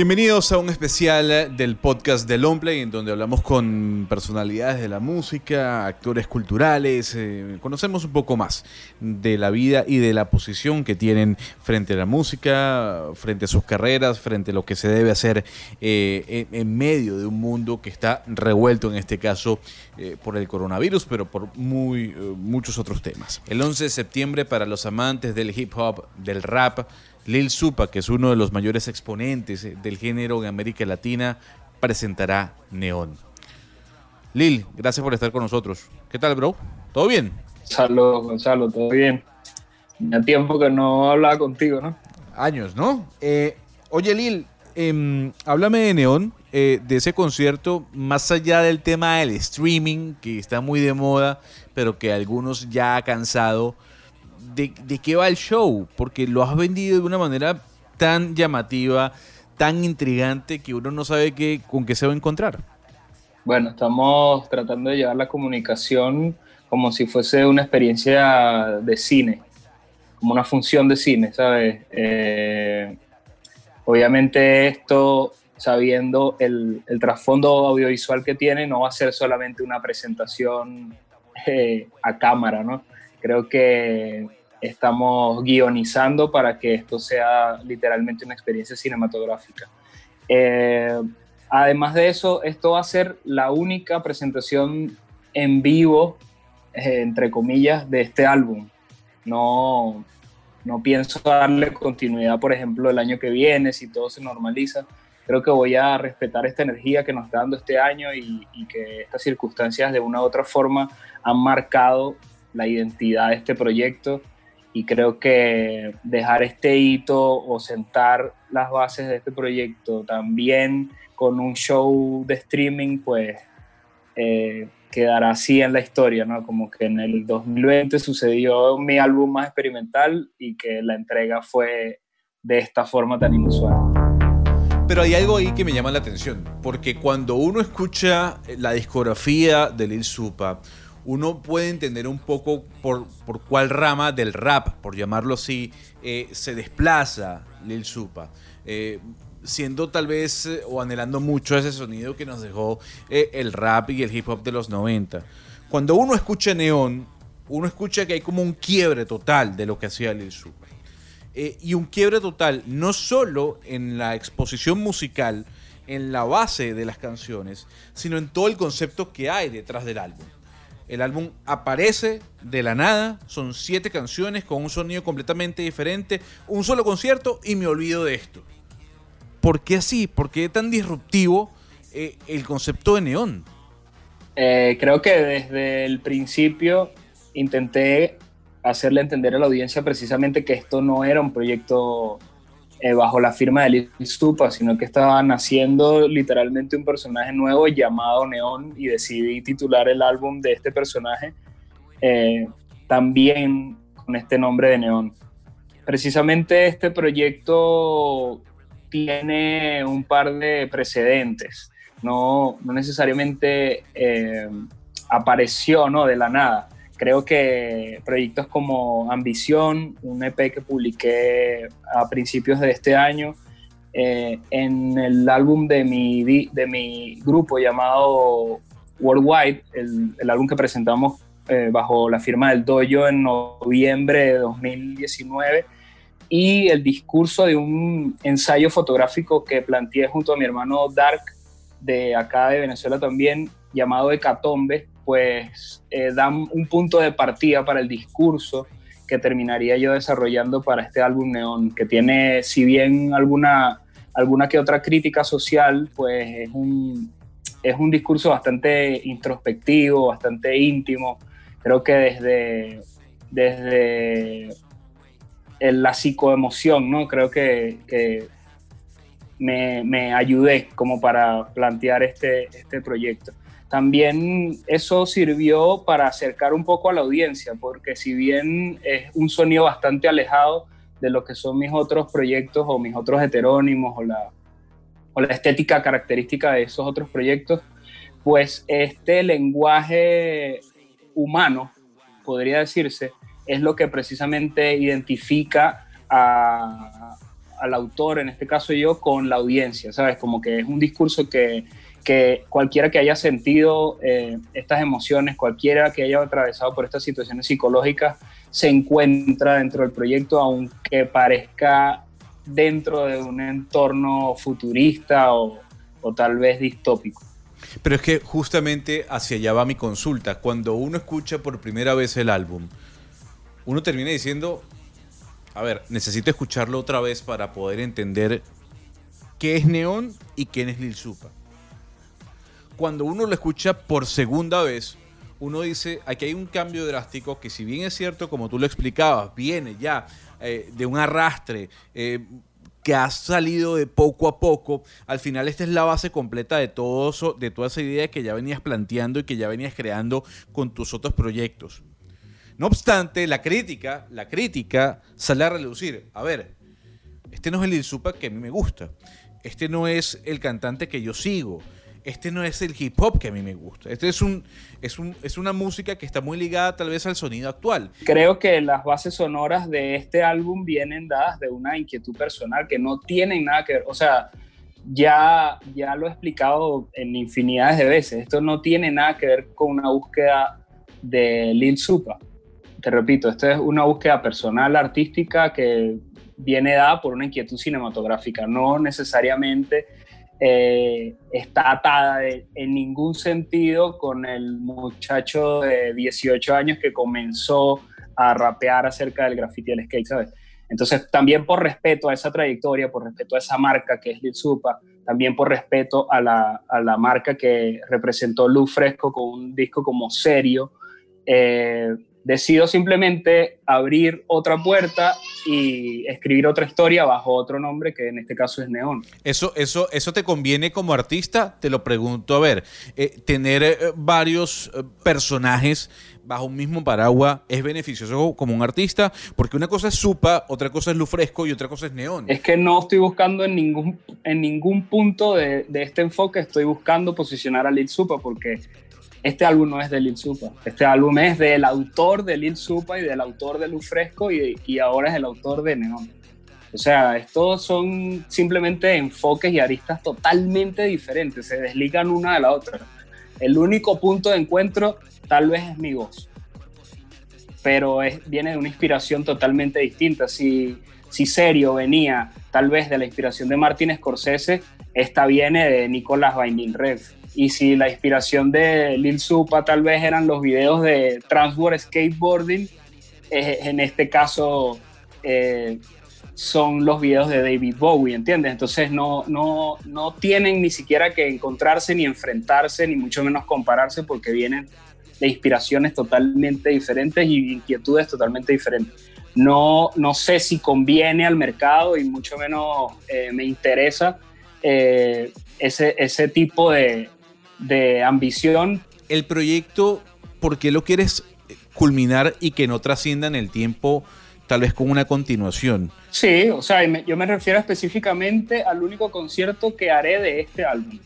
Bienvenidos a un especial del podcast de Longplay, en donde hablamos con personalidades de la música, actores culturales, eh, conocemos un poco más de la vida y de la posición que tienen frente a la música, frente a sus carreras, frente a lo que se debe hacer eh, en, medio de un mundo que está revuelto, en este caso, eh, por el coronavirus, pero por muy, muchos otros temas. El 11 de septiembre, para los amantes del hip hop, del rap, Lil Supa, que es uno de los mayores exponentes eh, del género en América Latina, presentará Neón. Lil, gracias por estar con nosotros. ¿Qué tal, bro? ¿Todo bien? Saludos, Gonzalo, todo bien. Ya tiempo que no hablaba contigo, ¿no? Años, ¿no? Eh, oye, Lil, em, háblame de Neón, eh, de ese concierto, más allá del tema del streaming, que está muy de moda, pero que algunos ya ha cansado de, qué va el show, porque lo has vendido de una manera tan llamativa, tan intrigante, que uno no sabe qué, con qué se va a encontrar. Bueno, estamos tratando de llevar la comunicación como si fuese una experiencia de cine, como una función de cine, ¿sabes? Eh, obviamente esto, sabiendo el, trasfondo audiovisual que tiene, no va a ser solamente una presentación eh, a cámara, ¿no? Creo que estamos guionizando para que esto sea literalmente una experiencia cinematográfica. Eh, además de eso, esto va a ser la única presentación en vivo, eh, entre comillas, de este álbum. No, no pienso darle continuidad, por ejemplo, el año que viene, si todo se normaliza. Creo que voy a respetar esta energía que nos está dando este año y, y que estas circunstancias de una u otra forma han marcado la identidad de este proyecto y creo que dejar este hito o sentar las bases de este proyecto también con un show de streaming, pues eh, quedará así en la historia, ¿no? Como que en el 2020 sucedió mi álbum más experimental y que la entrega fue de esta forma tan inusual. Pero hay algo ahí que me llama la atención, porque cuando uno escucha la discografía de Lil Supa, uno puede entender un poco por, por cuál rama del rap, por llamarlo así, eh, se desplaza Lil Supa. Eh, siendo tal vez eh, o anhelando mucho ese sonido que nos dejó el rap y el hip hop de los 90. Cuando uno escucha Neón, uno escucha que hay como un quiebre total de lo que hacía Lil Supa. y un quiebre total no solo en la exposición musical, en la base de las canciones, sino en todo el concepto que hay detrás del álbum. El álbum aparece de la nada, son siete canciones con un sonido completamente diferente, un solo concierto y me olvido de esto. ¿Por qué así? ¿Por qué tan disruptivo eh, el concepto de Neón? Eh, creo que desde el principio intenté hacerle entender a la audiencia precisamente que esto no era un proyecto eh, bajo la firma de Lil Stupa, sino que estaba naciendo literalmente un personaje nuevo llamado Neón y decidí titular el álbum de este personaje eh, también con este nombre de Neón. Precisamente este proyecto tiene un par de precedentes, no, no necesariamente eh, apareció ¿no? de la nada creo que proyectos como Ambición, un EP que publiqué a principios de este año, eh, en el álbum de mi, de mi grupo llamado Worldwide, el, el álbum que presentamos eh, bajo la firma del Dojo en noviembre de 2019, y el discurso de un ensayo fotográfico que planteé junto a mi hermano Dark, de acá de Venezuela también, llamado Hecatombe, pues eh, dan un punto de partida para el discurso que terminaría yo desarrollando para este álbum Neón, que tiene, si bien alguna, alguna que otra crítica social, pues es un, es un discurso bastante introspectivo, bastante íntimo. Creo que desde, desde la psicoemoción, ¿no? Creo que, que me, me, ayudé como para plantear este, este proyecto también eso sirvió para acercar un poco a la audiencia, porque si bien es un sonido bastante alejado de lo que son mis otros proyectos o mis otros heterónimos o la, o la estética característica de esos otros proyectos, pues este lenguaje humano, podría decirse, es lo que precisamente identifica a, al autor, en este caso yo, con la audiencia, ¿sabes? Como que es un discurso que, que cualquiera que haya sentido eh, estas emociones, cualquiera que haya atravesado por estas situaciones psicológicas, se encuentra dentro del proyecto, aunque parezca dentro de un entorno futurista o, o tal vez distópico. Pero es que justamente hacia allá va mi consulta. Cuando uno escucha por primera vez el álbum, uno termina diciendo, a ver, necesito escucharlo otra vez para poder entender qué es Neón y quién es Lil Supa. Cuando uno lo escucha por segunda vez, uno dice, aquí hay un cambio drástico que si bien es cierto, como tú lo explicabas, viene ya eh, de un arrastre, eh, que ha salido de poco a poco. Al final esta es la base completa de todo eso, de toda esa idea que ya venías planteando y que ya venías creando con tus otros proyectos. No obstante, la crítica, la crítica sale a relucir. A ver, este no es el Ilsupa que a mí me gusta. Este no es el cantante que yo sigo este no es el hip hop que a mí me gusta. Este es, un, es, un, es una música que está muy ligada tal vez al sonido actual. Creo que las bases sonoras de este álbum vienen dadas de una inquietud personal que no tienen nada que ver. O sea, ya, ya lo he explicado en infinidades de veces. Esto no tiene nada que ver con una búsqueda de Lil Supa. Te repito, esto es una búsqueda personal, artística, que viene dada por una inquietud cinematográfica, no necesariamente eh, está atada en ningún sentido con el muchacho de 18 años que comenzó a rapear acerca del graffiti y el skate, ¿sabes? Entonces, también por respeto a esa trayectoria, por respeto a esa marca que es Lil Supa, también por respeto a la, a la marca que representó Luz Fresco con un disco como serio, eh, decido simplemente abrir otra puerta y escribir otra historia bajo otro nombre que en este caso es Neón. Eso, eso, eso te conviene como artista, te lo pregunto. A ver, eh, tener eh, varios eh, personajes bajo un mismo paraguas es beneficioso como un artista, porque una cosa es Supa, otra cosa es Luz Fresco y otra cosa es Neón. Es que no estoy buscando en ningún, en ningún punto de, de este enfoque, estoy buscando posicionar a Lil Supa, porque este álbum no es de Lil Supa, este álbum es del autor de Lil Supa y del autor de Luz Fresco y, y ahora es el autor de Neon. O sea, estos son simplemente enfoques y aristas totalmente diferentes, se desligan una de la otra. El único punto de encuentro tal vez es mi voz, pero es, viene de una inspiración totalmente distinta. Si, si Serio venía tal vez de la inspiración de Martin Scorsese, esta viene de Nicolas Winding Rev y si la inspiración de Lil Supa tal vez eran los videos de Transworld Skateboarding, eh, en este caso eh, son los videos de David Bowie, ¿entiendes? Entonces no, no, no tienen ni siquiera que encontrarse ni enfrentarse, ni mucho menos compararse, porque vienen de inspiraciones totalmente diferentes y inquietudes totalmente diferentes. No, no sé si conviene al mercado y mucho menos eh, me interesa ese, ese tipo de, de ambición. El proyecto, ¿por qué lo quieres culminar y que no trascienda en el tiempo, tal vez con una continuación? Sí, o sea, yo me refiero específicamente al único concierto que haré de este álbum.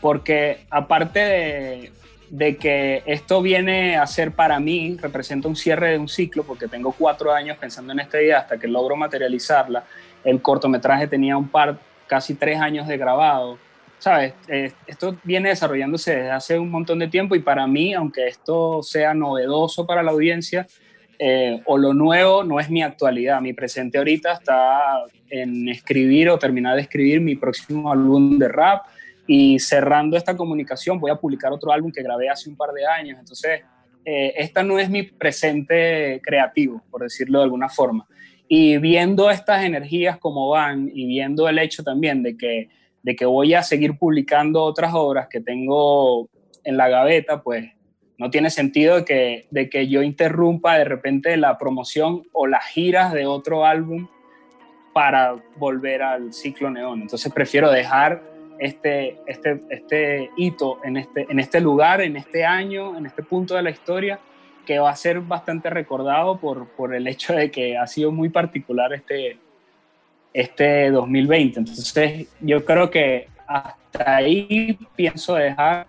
Porque aparte de, de que esto viene a ser para mí, representa un cierre de un ciclo, porque tengo cuatro años pensando en esta idea hasta que logro materializarla. El cortometraje tenía un par, casi tres años de grabado ¿sabes? Eh, esto viene desarrollándose desde hace un montón de tiempo y para mí, aunque esto sea novedoso para la audiencia, eh, o lo nuevo no es mi actualidad. Mi presente ahorita está en escribir o terminar de escribir mi próximo álbum de rap y cerrando esta comunicación voy a publicar otro álbum que grabé hace un par de años. Entonces, eh, esta no es mi presente creativo, por decirlo de alguna forma. Y viendo estas energías como van y viendo el hecho también de que de que voy a seguir publicando otras obras que tengo en la gaveta, pues no tiene sentido que, de que yo interrumpa de repente la promoción o las giras de otro álbum para volver al ciclo neón. Entonces prefiero dejar este, este, este hito en este, en este lugar, en este año, en este punto de la historia, que va a ser bastante recordado por, por el hecho de que ha sido muy particular este, este 2020. Entonces yo creo que hasta ahí pienso dejar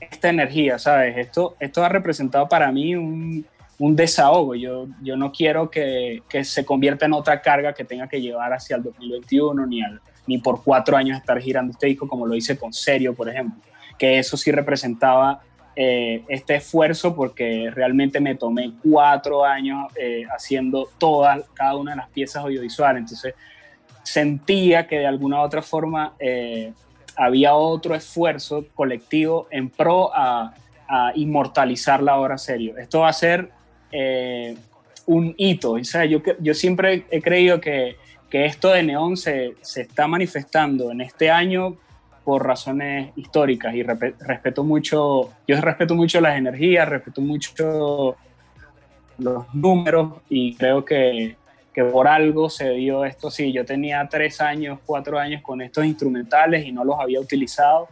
esta energía, ¿sabes? Esto, esto ha representado para mí un, un desahogo. Yo, yo no quiero que, que, se convierta en otra carga que tenga que llevar hacia el 2021 ni, al, ni por cuatro años estar girando este disco como lo hice con Serio, por ejemplo, que eso sí representaba eh, este esfuerzo porque realmente me tomé cuatro años eh, haciendo todas, cada una de las piezas audiovisuales. Entonces sentía que de alguna u otra forma eh, había otro esfuerzo colectivo en pro a, a, inmortalizar la obra serio. Esto va a ser un hito. O sea, yo, yo siempre he creído que, que esto de Neón se, se está manifestando en este año por razones históricas y respeto mucho, yo respeto mucho las energías, respeto mucho los números y creo que, que por algo se dio esto. Sí, yo tenía tres años, cuatro años con estos instrumentales y no los había utilizado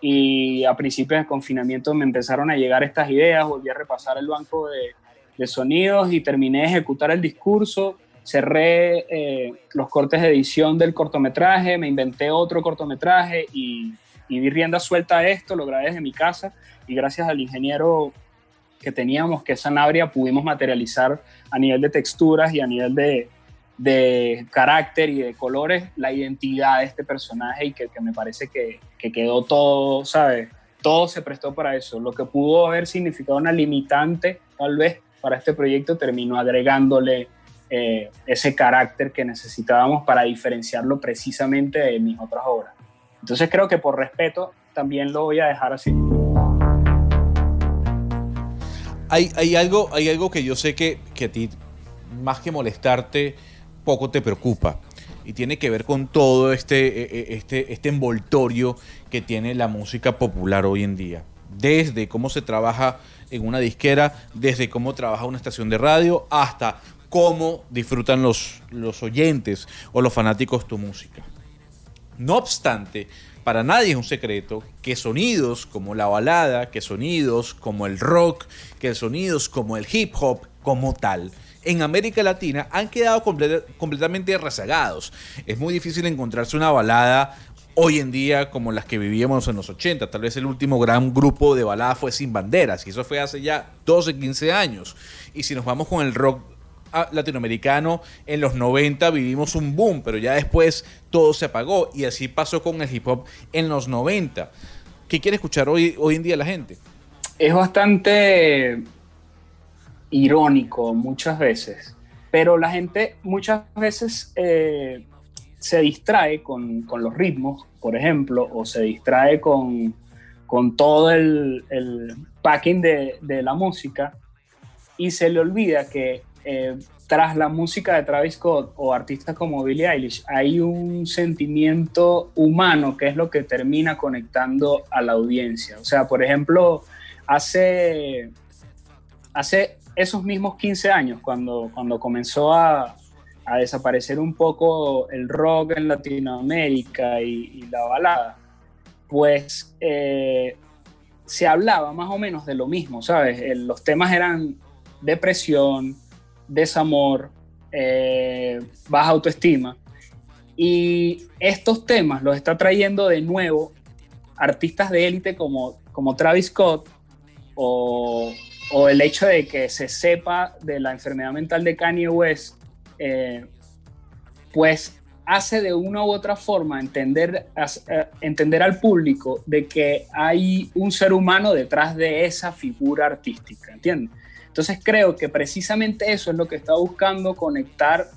y a principios de confinamiento me empezaron a llegar estas ideas, volví a repasar el banco de, de sonidos y terminé de ejecutar el discurso cerré eh, los cortes de edición del cortometraje, me inventé otro cortometraje y, y di rienda suelta a esto, lo grabé desde mi casa y gracias al ingeniero que teníamos, que es Sanabria, pudimos materializar a nivel de texturas y a nivel de, de carácter y de colores la identidad de este personaje y que, me parece que, que, quedó todo, ¿sabes? Todo se prestó para eso. Lo que pudo haber significado una limitante, tal vez, para este proyecto, terminó agregándole eh, ese carácter que necesitábamos para diferenciarlo precisamente de mis otras obras. Entonces creo que por respeto también lo voy a dejar así. Hay, hay algo, hay algo que yo sé que, que a ti, más que molestarte, poco te preocupa y tiene que ver con todo este, e, e, este, este envoltorio que tiene la música popular hoy en día. Desde cómo se trabaja en una disquera, desde cómo trabaja una estación de radio, hasta cómo disfrutan los, los oyentes o los fanáticos tu música. No obstante, para nadie es un secreto que sonidos como la balada, que sonidos como el rock, que sonidos como el hip hop como tal, en América Latina han quedado completamente rezagados. Es muy difícil encontrarse una balada hoy en día como las que vivíamos en los 80. Tal vez el último gran grupo de baladas fue Sin Banderas, y eso fue hace ya 12, 15 años. Y si nos vamos con el rock latinoamericano en los 90 vivimos un boom, pero ya después todo se apagó y así pasó con el hip hop en los 90. ¿Qué quiere escuchar hoy, hoy en día la gente? Es bastante irónico muchas veces, pero la gente muchas veces eh, se distrae con, con, los ritmos, por ejemplo, o se distrae con, con todo el, el packing de, de la música y se le olvida que eh, tras la música de Travis Scott o artistas como Billie Eilish, hay un sentimiento humano que es lo que termina conectando a la audiencia. O sea, por ejemplo, hace, hace esos mismos 15 años, cuando, cuando comenzó a, a desaparecer un poco el rock en Latinoamérica y, la balada, pues eh, se hablaba más o menos de lo mismo, ¿sabes? Los temas eran depresión, desamor, eh, baja autoestima. Y estos temas los está trayendo de nuevo artistas de élite como, como Travis Scott o, el hecho de que se sepa de la enfermedad mental de Kanye West, eh, pues hace de una u otra forma entender, eh, entender al público de que hay un ser humano detrás de esa figura artística, ¿entiendes? Entonces creo que precisamente eso es lo que está buscando conectar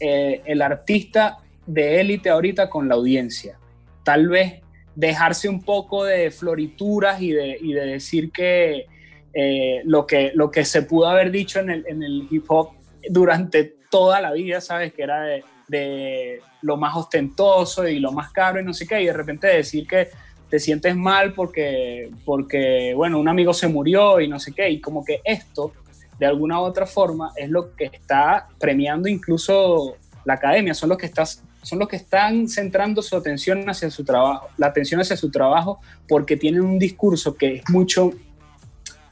eh, el artista de élite ahorita con la audiencia. Tal vez dejarse un poco de florituras y de, decir que, eh, lo que lo que se pudo haber dicho en el, hip hop durante toda la vida, ¿sabes? Que era de lo más ostentoso y lo más caro y no sé qué, y de repente decir que te sientes mal porque, porque, bueno, un amigo se murió y no sé qué, y como que esto, de alguna u otra forma, es lo que está premiando incluso la academia, son los que, estás, son los que están centrando su atención hacia su trabajo, la atención hacia su trabajo, porque tienen un discurso que es mucho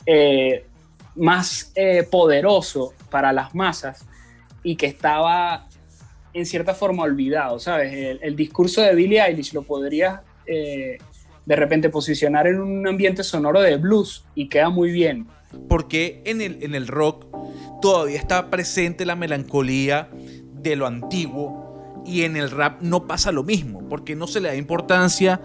eh, más eh, poderoso para las masas y que estaba en cierta forma olvidado, ¿sabes? El, discurso de Billie Eilish lo podrías eh, de repente posicionar en un ambiente sonoro de blues y queda muy bien. Porque en el, en el rock todavía está presente la melancolía de lo antiguo y en el rap no pasa lo mismo, porque no se le da importancia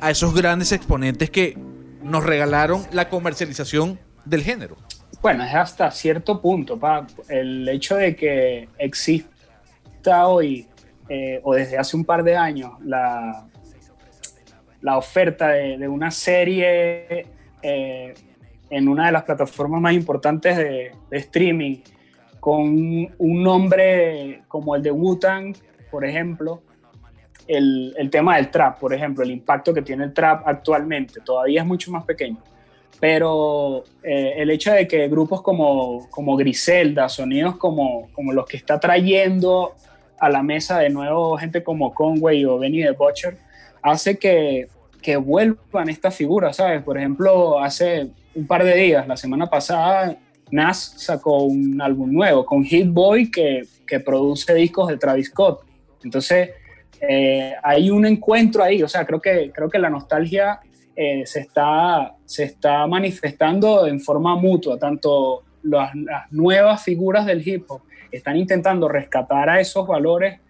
a esos grandes exponentes que nos regalaron la comercialización del género. Bueno, es hasta cierto punto, pa. el hecho de que exista hoy eh, o desde hace un par de años la, la oferta de, una serie eh, en una de las plataformas más importantes de, streaming con un nombre como el de Wu-Tang, por ejemplo, el, el, tema del trap, por ejemplo, el impacto que tiene el trap actualmente, todavía es mucho más pequeño. Pero eh, el hecho de que grupos como, como Griselda, sonidos como, como los que está trayendo a la mesa de nuevo gente como Conway o Benny the Butcher, hace que, que vuelvan estas figuras, ¿sabes? Por ejemplo, hace un par de días, la semana pasada, Nas sacó un álbum nuevo con Hit Boy que, que produce discos de Travis Scott. Entonces, eh, hay un encuentro ahí, o sea, creo que, creo que la nostalgia eh, se, está, se está manifestando en forma mutua, tanto las, nuevas figuras del hip hop están intentando rescatar a esos valores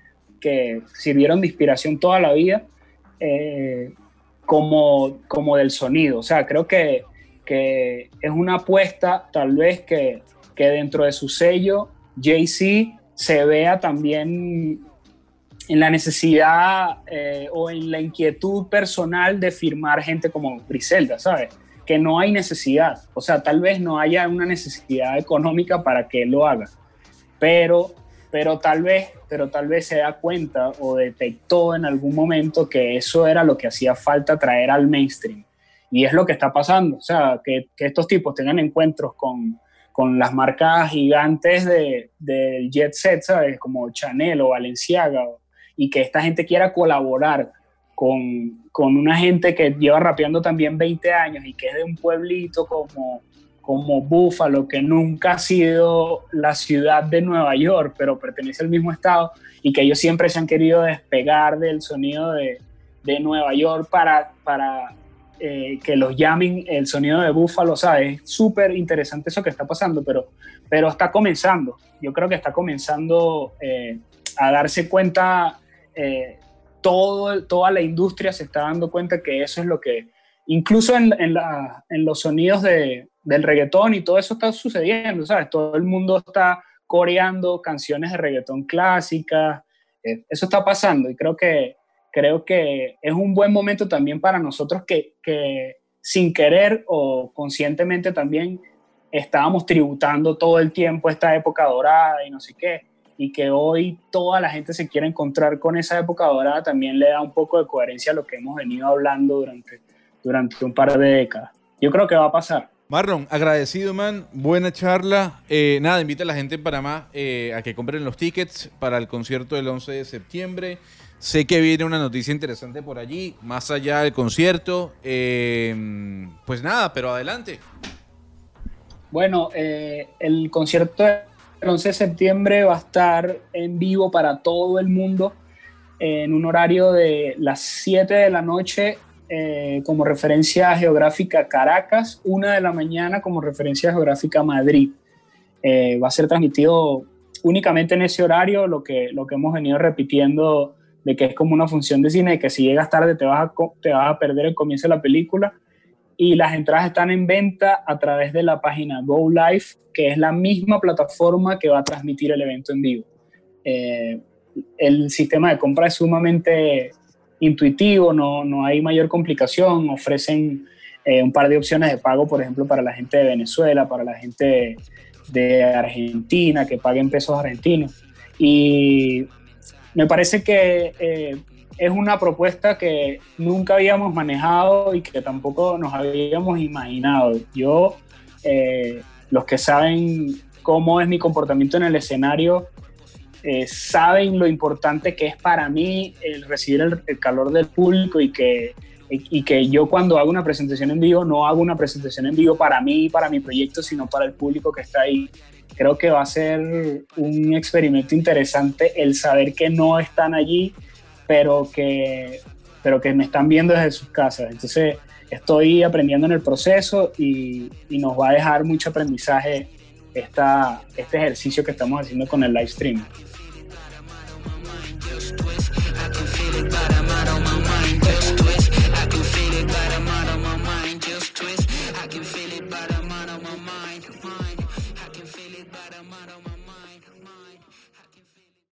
que sirvieron de inspiración toda la vida, eh, como, como del sonido. O sea, creo que, que es una apuesta tal vez que, que dentro de su sello, Jay-Z se vea también en la necesidad eh, o en la inquietud personal de firmar gente como Griselda, ¿sabes? Que no hay necesidad, o sea, tal vez no haya una necesidad económica para que él lo haga, pero pero tal vez, pero tal vez se da cuenta o detectó en algún momento que eso era lo que hacía falta traer al mainstream. Y es lo que está pasando, o sea, que, estos tipos tengan encuentros con, con las marcas gigantes del de jet set, ¿sabes? Como Chanel o Valenciaga, y que esta gente quiera colaborar con, con una gente que lleva rapeando también 20 años y que es de un pueblito como, como Buffalo, que nunca ha sido la ciudad de Nueva York, pero pertenece al mismo estado, y que ellos siempre se han querido despegar del sonido de, de Nueva York para, para eh, que los llamen el sonido de Buffalo, ¿sabes? Es súper interesante eso que está pasando, pero, pero está comenzando. Yo creo que está comenzando eh, a darse cuenta, eh, todo, toda la industria se está dando cuenta que eso es lo que, incluso en, en los sonidos de, del reggaetón y todo eso está sucediendo, ¿sabes? Todo el mundo está coreando canciones de reggaetón clásicas, eh, eso está pasando y creo que, creo que es un buen momento también para nosotros que, que sin querer o conscientemente también estábamos tributando todo el tiempo esta época dorada y no sé qué, y que hoy toda la gente se quiere encontrar con esa época dorada también le da un poco de coherencia a lo que hemos venido hablando durante, durante un par de décadas. Yo creo que va a pasar. Marlon, agradecido, man. Buena charla. Eh, nada, invita a la gente en Panamá eh, a que compren los tickets para el concierto del 11 de septiembre. Sé que viene una noticia interesante por allí, más allá del concierto. Eh, pues nada, pero adelante. Bueno, el concierto del 11 de septiembre va a estar en vivo para todo el mundo en un horario de las 7 de la noche eh, como referencia geográfica Caracas, una de la mañana como referencia geográfica Madrid. Eh, va a ser transmitido únicamente en ese horario, lo que, lo que hemos venido repitiendo de que es como una función de cine, de que si llegas tarde te vas, a, te vas a perder el comienzo de la película. Y las entradas están en venta a través de la página Go Live, que es la misma plataforma que va a transmitir el evento en vivo. Eh, el sistema de compra es sumamente intuitivo, no, no hay mayor complicación, ofrecen eh, un par de opciones de pago, por ejemplo, para la gente de Venezuela, para la gente de Argentina, que paguen pesos argentinos. Y me parece que eh, es una propuesta que nunca habíamos manejado y que tampoco nos habíamos imaginado. Yo, eh, los que saben cómo es mi comportamiento en el escenario, eh, saben lo importante que es para mí el recibir el, calor del público y que, y, que yo cuando hago una presentación en vivo no hago una presentación en vivo para mí, para mi proyecto, sino para el público que está ahí. Creo que va a ser un experimento interesante el saber que no están allí, pero que, pero que me están viendo desde sus casas. Entonces estoy aprendiendo en el proceso y, y nos va a dejar mucho aprendizaje esta, este ejercicio que estamos haciendo con el live stream.